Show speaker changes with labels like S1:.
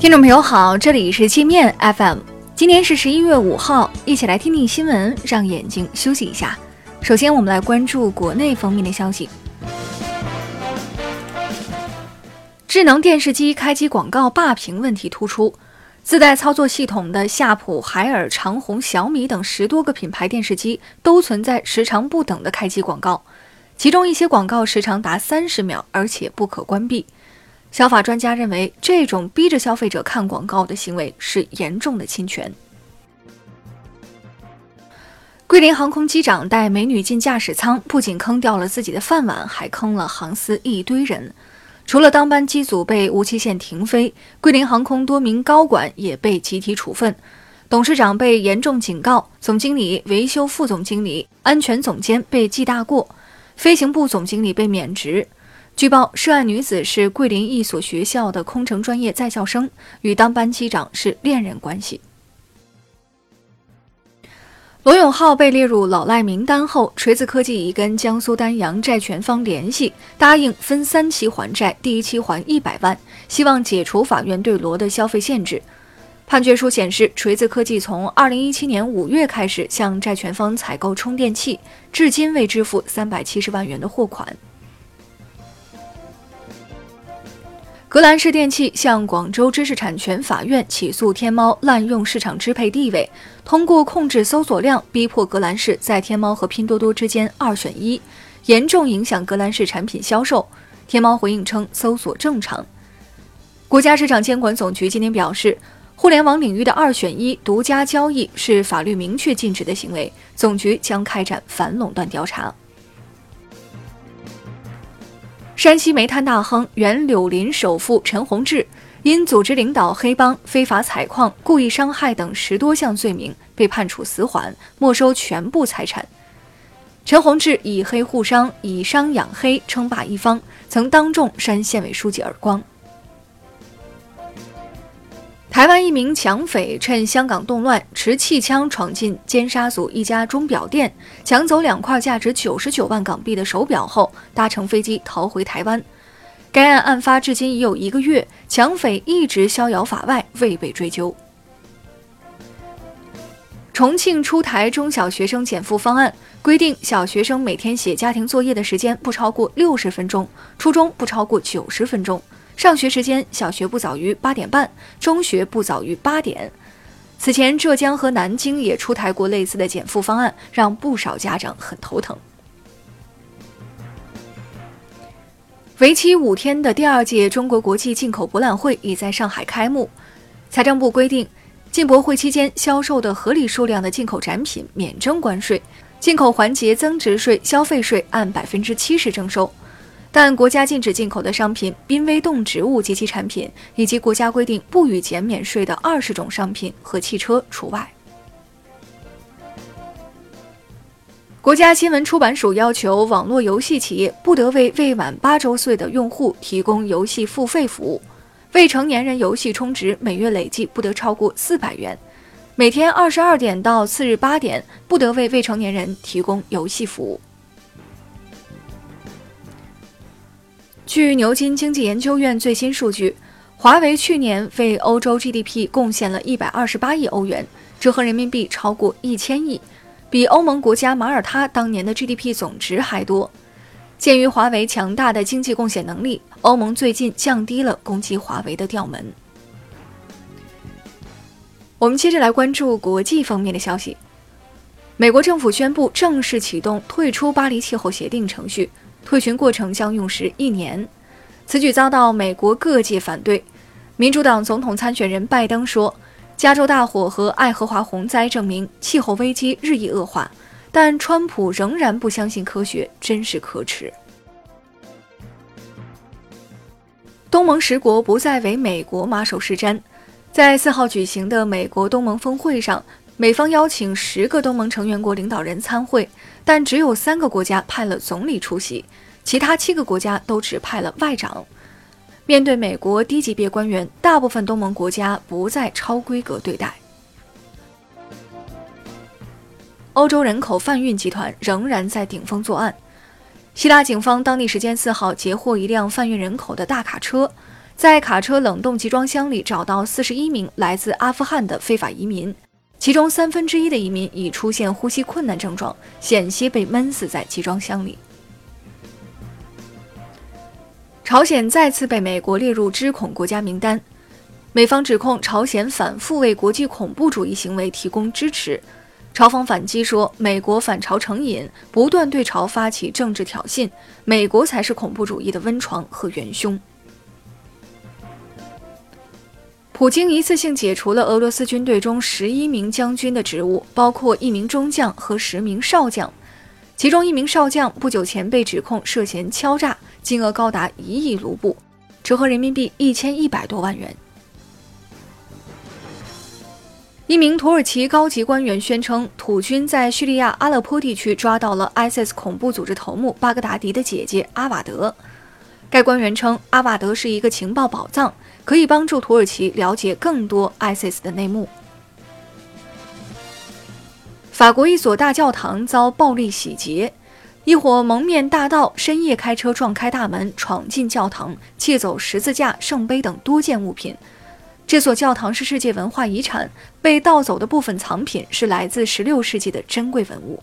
S1: 听众朋友好，这里是界面 FM，今天是十一月五号，一起来听听新闻，让眼睛休息一下。首先，我们来关注国内方面的消息。智能电视机开机广告霸屏问题突出，自带操作系统的夏普、海尔、长虹、小米等十多个品牌电视机都存在时长不等的开机广告，其中一些广告时长达三十秒，而且不可关闭。小法专家认为，这种逼着消费者看广告的行为是严重的侵权。桂林航空机长带美女进驾驶舱，不仅坑掉了自己的饭碗，还坑了航司一堆人。除了当班机组被无期限停飞，桂林航空多名高管也被集体处分，董事长被严重警告，总经理、维修副总经理、安全总监被记大过，飞行部总经理被免职。据报，涉案女子是桂林一所学校的空乘专业在校生，与当班机长是恋人关系。罗永浩被列入老赖名单后，锤子科技已跟江苏丹阳债权方联系，答应分三期还债，第一期还一百万，希望解除法院对罗的消费限制。判决书显示，锤子科技从二零一七年五月开始向债权方采购充电器，至今未支付三百七十万元的货款。格兰仕电器向广州知识产权法院起诉天猫滥用市场支配地位，通过控制搜索量逼迫格兰仕在天猫和拼多多之间二选一，严重影响格兰仕产品销售。天猫回应称搜索正常。国家市场监管总局今天表示，互联网领域的二选一、独家交易是法律明确禁止的行为，总局将开展反垄断调查。山西煤炭大亨、原柳林首富陈洪志因组织领导黑帮、非法采矿、故意伤害等十多项罪名，被判处死缓，没收全部财产。陈洪志以黑护商、以商养黑，称霸一方，曾当众扇县委书记耳光。台湾一名抢匪趁香港动乱，持气枪闯进尖沙咀一家钟表店，抢走两块价值九十九万港币的手表后，搭乘飞机逃回台湾。该案案发至今已有一个月，抢匪一直逍遥法外，未被追究。重庆出台中小学生减负方案，规定小学生每天写家庭作业的时间不超过六十分钟，初中不超过九十分钟。上学时间，小学不早于八点半，中学不早于八点。此前，浙江和南京也出台过类似的减负方案，让不少家长很头疼。为期五天的第二届中国国际进口博览会已在上海开幕。财政部规定，进博会期间销售的合理数量的进口展品免征关税，进口环节增值税、消费税按百分之七十征收。但国家禁止进口的商品、濒危动植物及其产品，以及国家规定不予减免税的二十种商品和汽车除外。国家新闻出版署要求网络游戏企业不得为未满八周岁的用户提供游戏付费服务，未成年人游戏充值每月累计不得超过四百元，每天二十二点到次日八点不得为未成年人提供游戏服务。据牛津经济研究院最新数据，华为去年为欧洲 GDP 贡献了一百二十八亿欧元，折合人民币超过一千亿，比欧盟国家马耳他当年的 GDP 总值还多。鉴于华为强大的经济贡献能力，欧盟最近降低了攻击华为的调门。我们接着来关注国际方面的消息，美国政府宣布正式启动退出巴黎气候协定程序。退群过程将用时一年，此举遭到美国各界反对。民主党总统参选人拜登说：“加州大火和爱荷华洪灾证明气候危机日益恶化。”但川普仍然不相信科学，真是可耻。东盟十国不再为美国马首是瞻，在四号举行的美国东盟峰会上。美方邀请十个东盟成员国领导人参会，但只有三个国家派了总理出席，其他七个国家都只派了外长。面对美国低级别官员，大部分东盟国家不再超规格对待。欧洲人口贩运集团仍然在顶风作案。希腊警方当地时间四号截获一辆贩运人口的大卡车，在卡车冷冻集装箱里找到四十一名来自阿富汗的非法移民，其中三分之一的移民已出现呼吸困难症状，险些被闷死在集装箱里。朝鲜再次被美国列入知恐国家名单，美方指控朝鲜反复为国际恐怖主义行为提供支持。朝方反击说，美国反朝成瘾，不断对朝发起政治挑衅，美国才是恐怖主义的温床和元凶。普京一次性解除了俄罗斯军队中十一名将军的职务，包括一名中将和十名少将，其中一名少将不久前被指控涉嫌敲诈。金额高达一亿卢布，折合人民币一千一百多万元。一名土耳其高级官员宣称，土军在叙利亚阿勒颇地区抓到了 ISIS 恐怖组织头目巴格达迪的姐姐阿瓦德。该官员称，阿瓦德是一个情报宝藏，可以帮助土耳其了解更多 ISIS 的内幕。法国一所大教堂遭暴力洗劫。一伙蒙面大盗深夜开车撞开大门，闯进教堂，窃走十字架、圣杯等多件物品。这所教堂是世界文化遗产，被盗走的部分藏品是来自16世纪的珍贵文物。